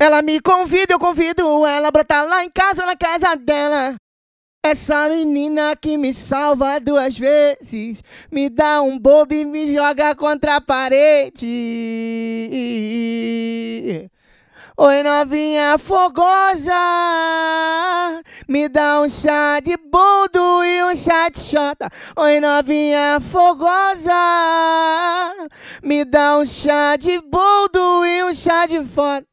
Ela me convida, eu convido ela pra estar lá em casa, na casa dela. Essa menina que me salva duas vezes, me dá um bolo e me joga contra a parede. Oi, novinha fogosa, me dá um chá de boldo e um chá de xota. Oi, novinha fogosa, me dá um chá de boldo e um chá de foda.